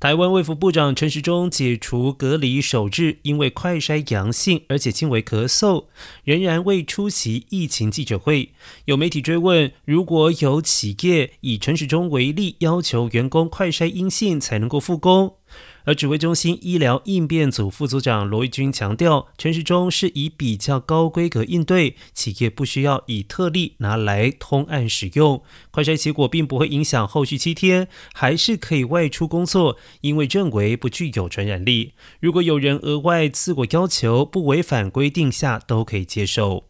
台湾卫福部长陈时中解除隔离首日，因为快筛阳性，而且轻微咳嗽，仍然未出席疫情记者会。有媒体追问，如果有企业以陈时中为例，要求员工快筛阴性才能够复工。而指挥中心医疗应变组副组长罗义军强调，陈时中是以比较高规格应对，企业不需要以特例拿来通案使用。快筛结果并不会影响后续七天，还是可以外出工作，因为认为不具有传染力。如果有人额外自我要求，不违反规定下，都可以接受。